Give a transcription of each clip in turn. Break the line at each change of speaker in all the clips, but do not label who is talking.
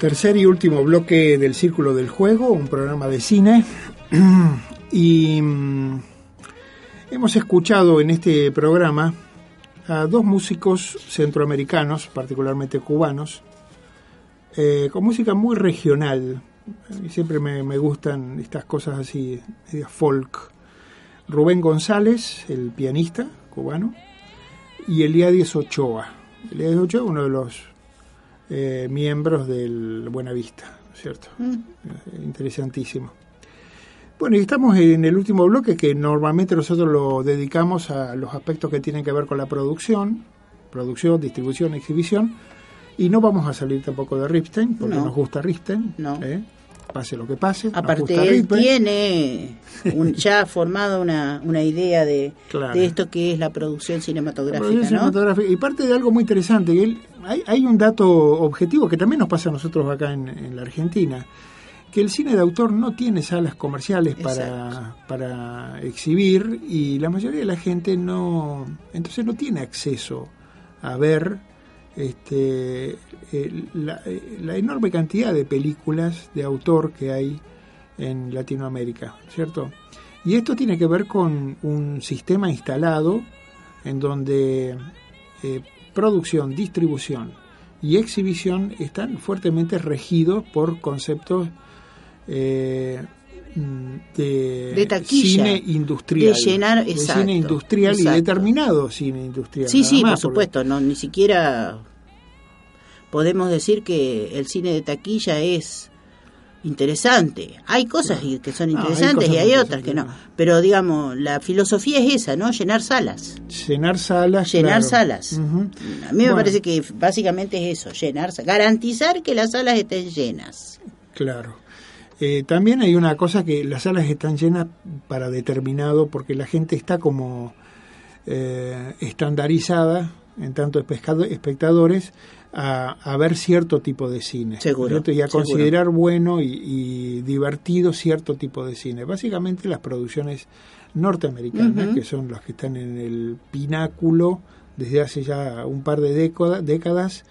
Tercer y último bloque del Círculo del Juego, un programa de cine. y mm, hemos escuchado en este programa a dos músicos centroamericanos, particularmente cubanos, eh, con música muy regional. Siempre me, gustan estas cosas así, folk. Rubén González, el pianista cubano, y Eliades Ochoa. Eliades Ochoa, uno de los eh, miembros del Buenavista, ¿cierto? Mm. Eh, interesantísimo. Bueno, y estamos en el último bloque que normalmente nosotros lo dedicamos a los aspectos que tienen que ver con la producción, producción, distribución, exhibición, y no vamos a salir tampoco de Ripstein, porque nos gusta Ripstein.
No.
¿eh? Pase lo que pase.
Aparte, él tiene ya formado una, una idea de, de, esto que es la producción cinematográfica.
Y parte de algo muy interesante, él, hay, hay, un dato objetivo que también nos pasa a nosotros acá en, la Argentina, que el cine de autor no tiene salas comerciales para, para exhibir y la mayoría de la gente no, entonces no tiene acceso a ver este, eh, la, enorme cantidad de películas de autor que hay en Latinoamérica, ¿cierto? Y esto tiene que ver con un sistema instalado en donde eh, producción, distribución y exhibición están fuertemente regidos por conceptos eh, de, cine industrial.
De llenar,
cine industrial y determinado cine industrial.
Sí, sí, por supuesto, no ni siquiera podemos decir que el cine de taquilla es interesante. Hay cosas que son interesantes y hay otras que no. Pero digamos, la filosofía es esa, ¿no? Llenar salas.
Llenar salas.
Llenar salas. A mí me parece que básicamente es eso, llenar, garantizar que las salas estén llenas.
Claro. Eh, también hay una cosa que las salas están llenas para determinado, porque la gente está como eh, estandarizada, en tanto espectadores, a, ver cierto tipo de cine.
Seguro.
Y a considerar bueno y, divertido cierto tipo de cine. Básicamente las producciones norteamericanas, que son las que están en el pináculo desde hace ya un par de décadas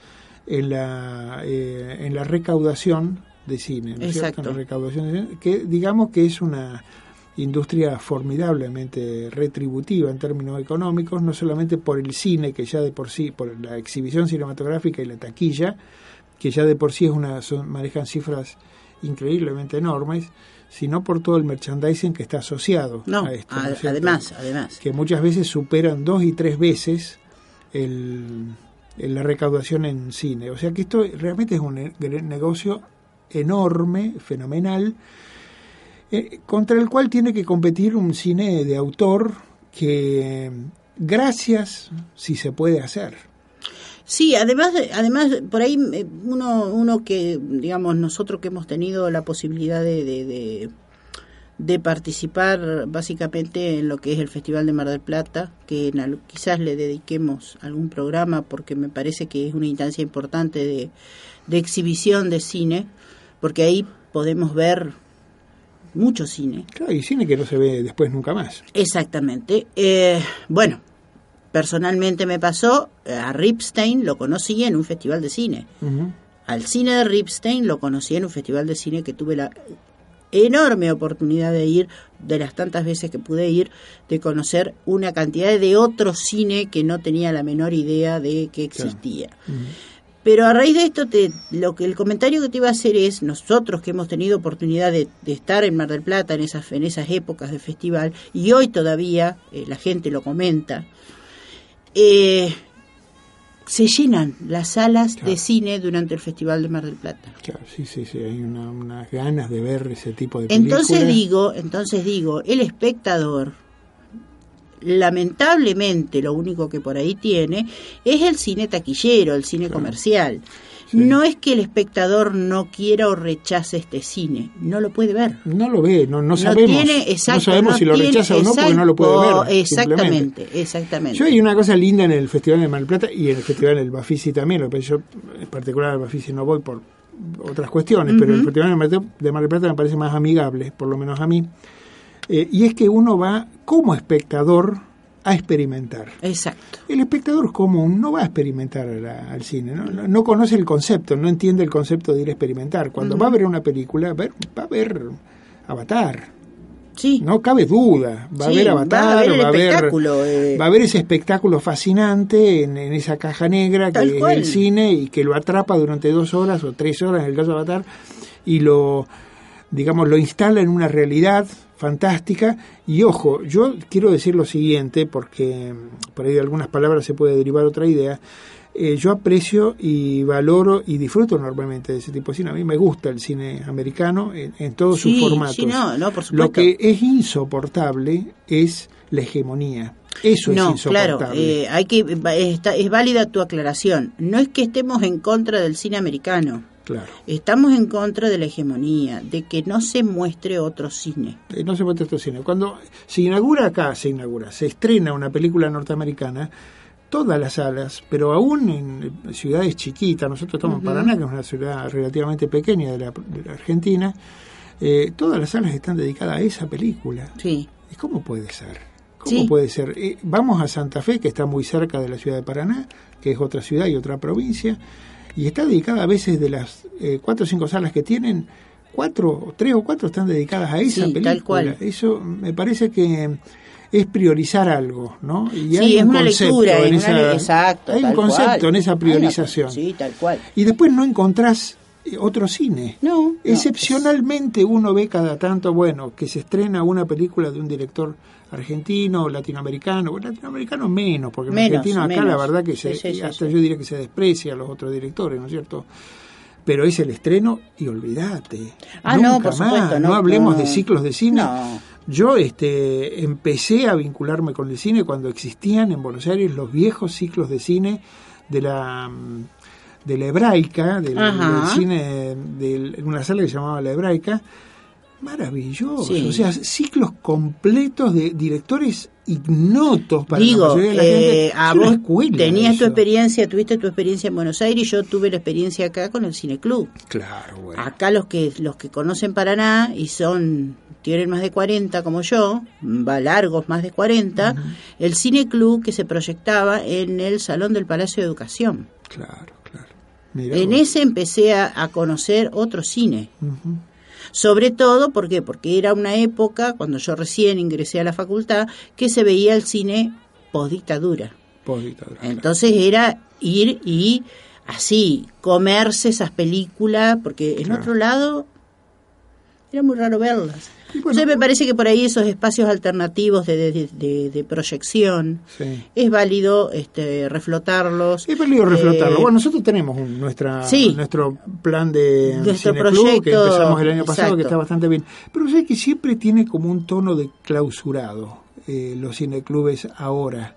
en la, eh, en la recaudación de cine, ¿no
Exacto.
recaudación que digamos que es una industria formidablemente retributiva en términos económicos, no solamente por el cine, que ya de por sí, por la exhibición cinematográfica y la taquilla, que ya de por sí es una, manejan cifras increíblemente enormes, sino por todo el merchandising que está asociado a esto.
además, además.
Que muchas veces superan dos y tres veces el, la recaudación en cine. O sea que esto realmente es un negocio enorme, fenomenal, eh, contra el cual tiene que competir un cine de autor que, gracias, si se puede hacer.
Sí, además, además por ahí eh, uno, uno que, digamos, nosotros que hemos tenido la posibilidad de, de, de, participar básicamente en lo que es el Festival de Mar del Plata, que quizás le dediquemos algún programa porque me parece que es una instancia importante de, de exhibición de cine, porque ahí podemos ver mucho cine.
Claro, y cine que no se ve después nunca más.
Exactamente. Eh, bueno, personalmente me pasó, eh, a Ripstein lo conocí en un festival de cine. Al cine de Ripstein lo conocí en un festival de cine que tuve la enorme oportunidad de ir, de las tantas veces que pude ir, de conocer una cantidad de otro cine que no tenía la menor idea de que existía. Pero a raíz de esto, te, lo que el comentario que te iba a hacer es, nosotros que hemos tenido oportunidad de, estar en Mar del Plata en esas, en esas épocas de festival, y hoy todavía eh, la gente lo comenta, eh, se llenan las salas de cine durante el Festival de Mar del Plata.
Claro, sí, sí, sí, hay unas ganas de ver ese tipo de películas.
Entonces digo, entonces digo, el espectador lamentablemente lo único que por ahí tiene es el cine taquillero, el cine comercial. No es que el espectador no quiera o rechace este cine, no lo puede ver.
No lo ve, no, no sabemos. no sabemos si lo rechaza o no porque no lo puede ver.
Exactamente, exactamente.
Yo hay una cosa linda en el Festival de Mar del Plata y en el Festival del Bafisi también, lo que yo en particular al Bafisi no voy por otras cuestiones, pero el Festival de Mar del Plata me parece más amigable, por lo menos a mí. Eh, y es que uno va como espectador a experimentar.
Exacto.
El espectador común no va a experimentar al cine, ¿no? No, conoce el concepto, no entiende el concepto de ir a experimentar. Cuando va a ver una película, va a ver, Avatar.
Sí.
No cabe duda. Va a ver Avatar, va a ver, eh. va a ver, ese espectáculo fascinante en, esa caja negra que es el cine y que lo atrapa durante dos horas o tres horas en el caso de Avatar y lo, digamos, lo instala en una realidad fantástica. Y ojo, yo quiero decir lo siguiente, porque por ahí de algunas palabras se puede derivar otra idea. Eh, yo aprecio y valoro y disfruto enormemente de ese tipo de cine. A mí me gusta el cine americano en, todos sus formatos. Lo que es insoportable es la hegemonía. Eso es insoportable.
Claro, eh, hay que, es válida tu aclaración. No es que estemos en contra del cine americano. Estamos en contra de la hegemonía, de que no se muestre otro cine.
Eh, no se muestre otro cine. Cuando se inaugura acá, se inaugura, se estrena una película norteamericana, todas las salas, pero aún en ciudades chiquitas, nosotros estamos en Paraná, que es una ciudad relativamente pequeña de la, Argentina, eh, todas las salas están dedicadas a esa película.
Sí.
¿Y cómo puede ser? ¿Cómo puede ser? Eh, vamos a Santa Fe, que está muy cerca de la ciudad de Paraná, que es otra ciudad y otra provincia, y está dedicada a veces de las eh, cuatro o cinco salas que tienen, cuatro, tres o cuatro están dedicadas a esa película. Tal cual. Eso me parece que es priorizar algo, ¿no?
Y hay un una concepto lectura, en esa,
exacto, hay un concepto en esa priorización.
Sí, tal cual.
Y después no encontrás otro cine.
No.
Excepcionalmente uno ve cada tanto, bueno, que se estrena una película de un director argentino, latinoamericano, bueno, latinoamericano menos, porque en Argentina acá la verdad que se, hasta yo diría que se desprecia a los otros directores, ¿no es cierto? Pero es el estreno y olvídate.
Ah, no, por
más, no, hablemos de ciclos de cine. Yo este, empecé a vincularme con el cine cuando existían en Buenos Aires los viejos ciclos de cine de la de la hebraica, del, cine, de una sala que se llamaba la hebraica, maravilloso. O sea, ciclos completos de directores ignotos
para Digo, la mayoría de la gente. Eh, a vos tenías tu experiencia, tuviste tu experiencia en Buenos Aires y yo tuve la experiencia acá con el Cine Club.
Claro, bueno.
Acá los que los que conocen Paraná y son tienen más de 40 como yo, va largos más de 40, el Cine Club que se proyectaba en el Salón del Palacio de Educación.
Claro,
en ese empecé a, conocer otro cine. Sobre todo, ¿por qué? Porque era una época, cuando yo recién ingresé a la facultad, que se veía el cine post-dictadura. Entonces era ir y así, comerse esas películas, porque en otro lado era muy raro verlas. Entonces me parece que por ahí esos espacios alternativos de, proyección es válido este, reflotarlos.
Es válido reflotarlos. Eh, bueno, nosotros tenemos nuestra, nuestro plan de nuestro proyecto, que empezamos el año pasado, que está bastante bien. Pero sé que siempre tiene como un tono de clausurado eh, los cineclubes ahora.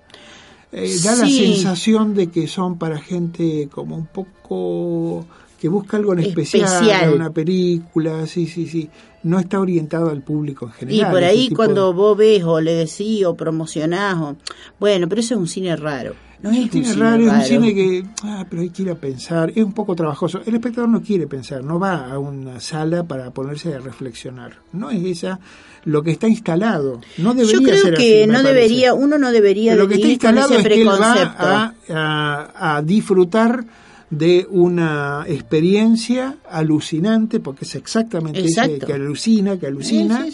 Eh, da la sensación de que son para gente como un poco que busca algo en especial, una película, sí, sí, sí no está orientado al público en general.
Y por ahí cuando vos ves o le decís o promocionás, o... bueno, pero eso es un cine raro. No es, un cine raro, es
un cine que, ah, pero hay que ir a pensar, es un poco trabajoso. El espectador no quiere pensar, no va a una sala para ponerse a reflexionar. No es esa lo que está instalado. No debería
Yo creo
ser
que no debería, uno no debería
lo que está instalado es que va a, a disfrutar de una experiencia alucinante, porque es exactamente que alucina, que alucina.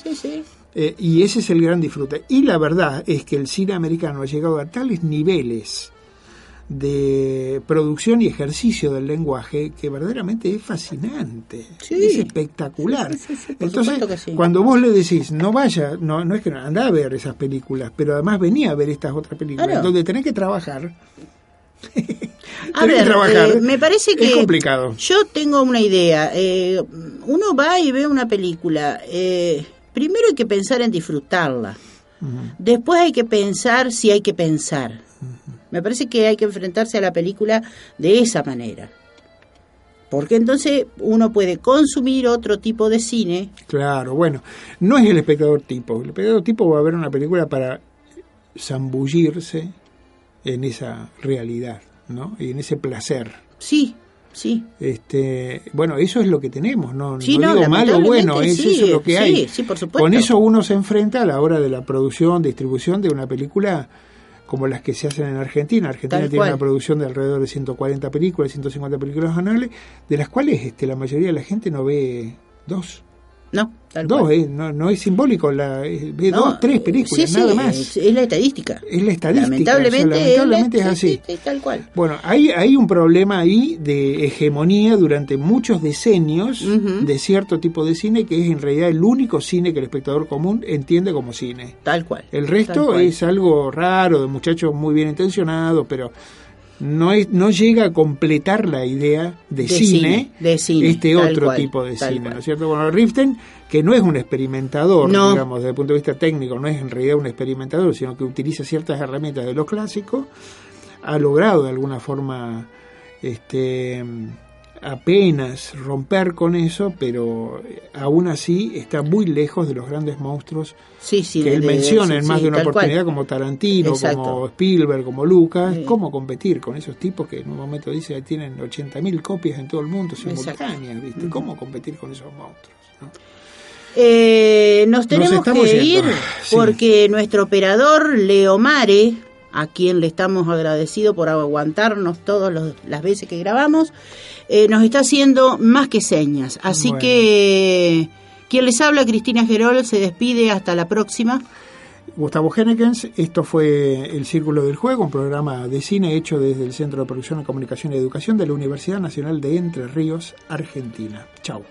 Eh, y ese es el gran disfrute. Y la verdad es que el cine americano ha llegado a tales niveles de producción y ejercicio del lenguaje que verdaderamente es fascinante, es espectacular. Entonces, cuando vos le decís, no vaya, no, no es que no anda a ver esas películas, pero además venía a ver estas otras películas, donde tenés que trabajar
a ver, eh, me parece que
es complicado.
Yo tengo una idea. Eh, uno va y ve una película. Eh, primero hay que pensar en disfrutarla. Después hay que pensar si hay que pensar. Me parece que hay que enfrentarse a la película de esa manera. Porque entonces uno puede consumir otro tipo de cine.
Claro, bueno, no es el espectador tipo. El espectador tipo va a ver una película para zambullirse en esa realidad, ¿no? Y en ese placer.
Sí, sí.
Este, bueno, eso es lo que tenemos, no, no, digo malo o bueno, es eso lo que hay.
Sí, por supuesto.
Con eso uno se enfrenta a la hora de la producción, distribución de una película como las que se hacen en Argentina. Argentina
Tal
tiene
cual.
una producción de alrededor de 140 películas, 150 películas anuales, de las cuales este, la mayoría de la gente no ve dos.
No, tal
Dos,
cual.
no, no es simbólico, la,
No,
dos, tres películas,
sí, sí,
nada más.
Es, es la estadística.
Es la estadística.
Lamentablemente,
o sea, lamentablemente
es,
así.
sí, sí, tal cual.
Bueno, hay, hay un problema ahí de hegemonía durante muchos decenios de cierto tipo de cine que es en realidad el único cine que el espectador común entiende como cine.
Tal cual.
El resto
cual.
es algo raro, de muchachos muy bien intencionados, pero no, es, no llega a completar la idea de,
De
cine,
cine, de cine,
este otro
cual,
tipo de cine,
cual.
¿no es cierto? Bueno, Riften, que no es un experimentador,
No.
digamos, desde el punto de vista técnico, no es en realidad un experimentador, sino que utiliza ciertas herramientas de los clásicos, ha logrado de alguna forma este apenas romper con eso, pero eh, aún así está muy lejos de los grandes monstruos
Sí, sí,
que él
de-
menciona
sí,
en más de una
cual.
oportunidad como Tarantino,
Exacto.
como Spielberg, como Lucas, cómo competir con esos tipos que en un momento dice que tienen 80.000 copias en todo el mundo simultáneas, ¿viste? ¿Cómo competir con esos monstruos? no?
Eh, nos tenemos que ir
yendo.
Porque nuestro operador Leomare, a quien le estamos agradecidos por aguantarnos todas las veces que grabamos, eh, nos está haciendo más que señas. Así
Bueno.
que quien les habla, Cristina Gerol, se despide hasta la próxima.
Gustavo Hennekens, esto fue El Círculo del Juego, un programa de cine hecho desde el Centro de Producción, Comunicación y Educación de la Universidad Nacional de Entre Ríos, Argentina. Chau.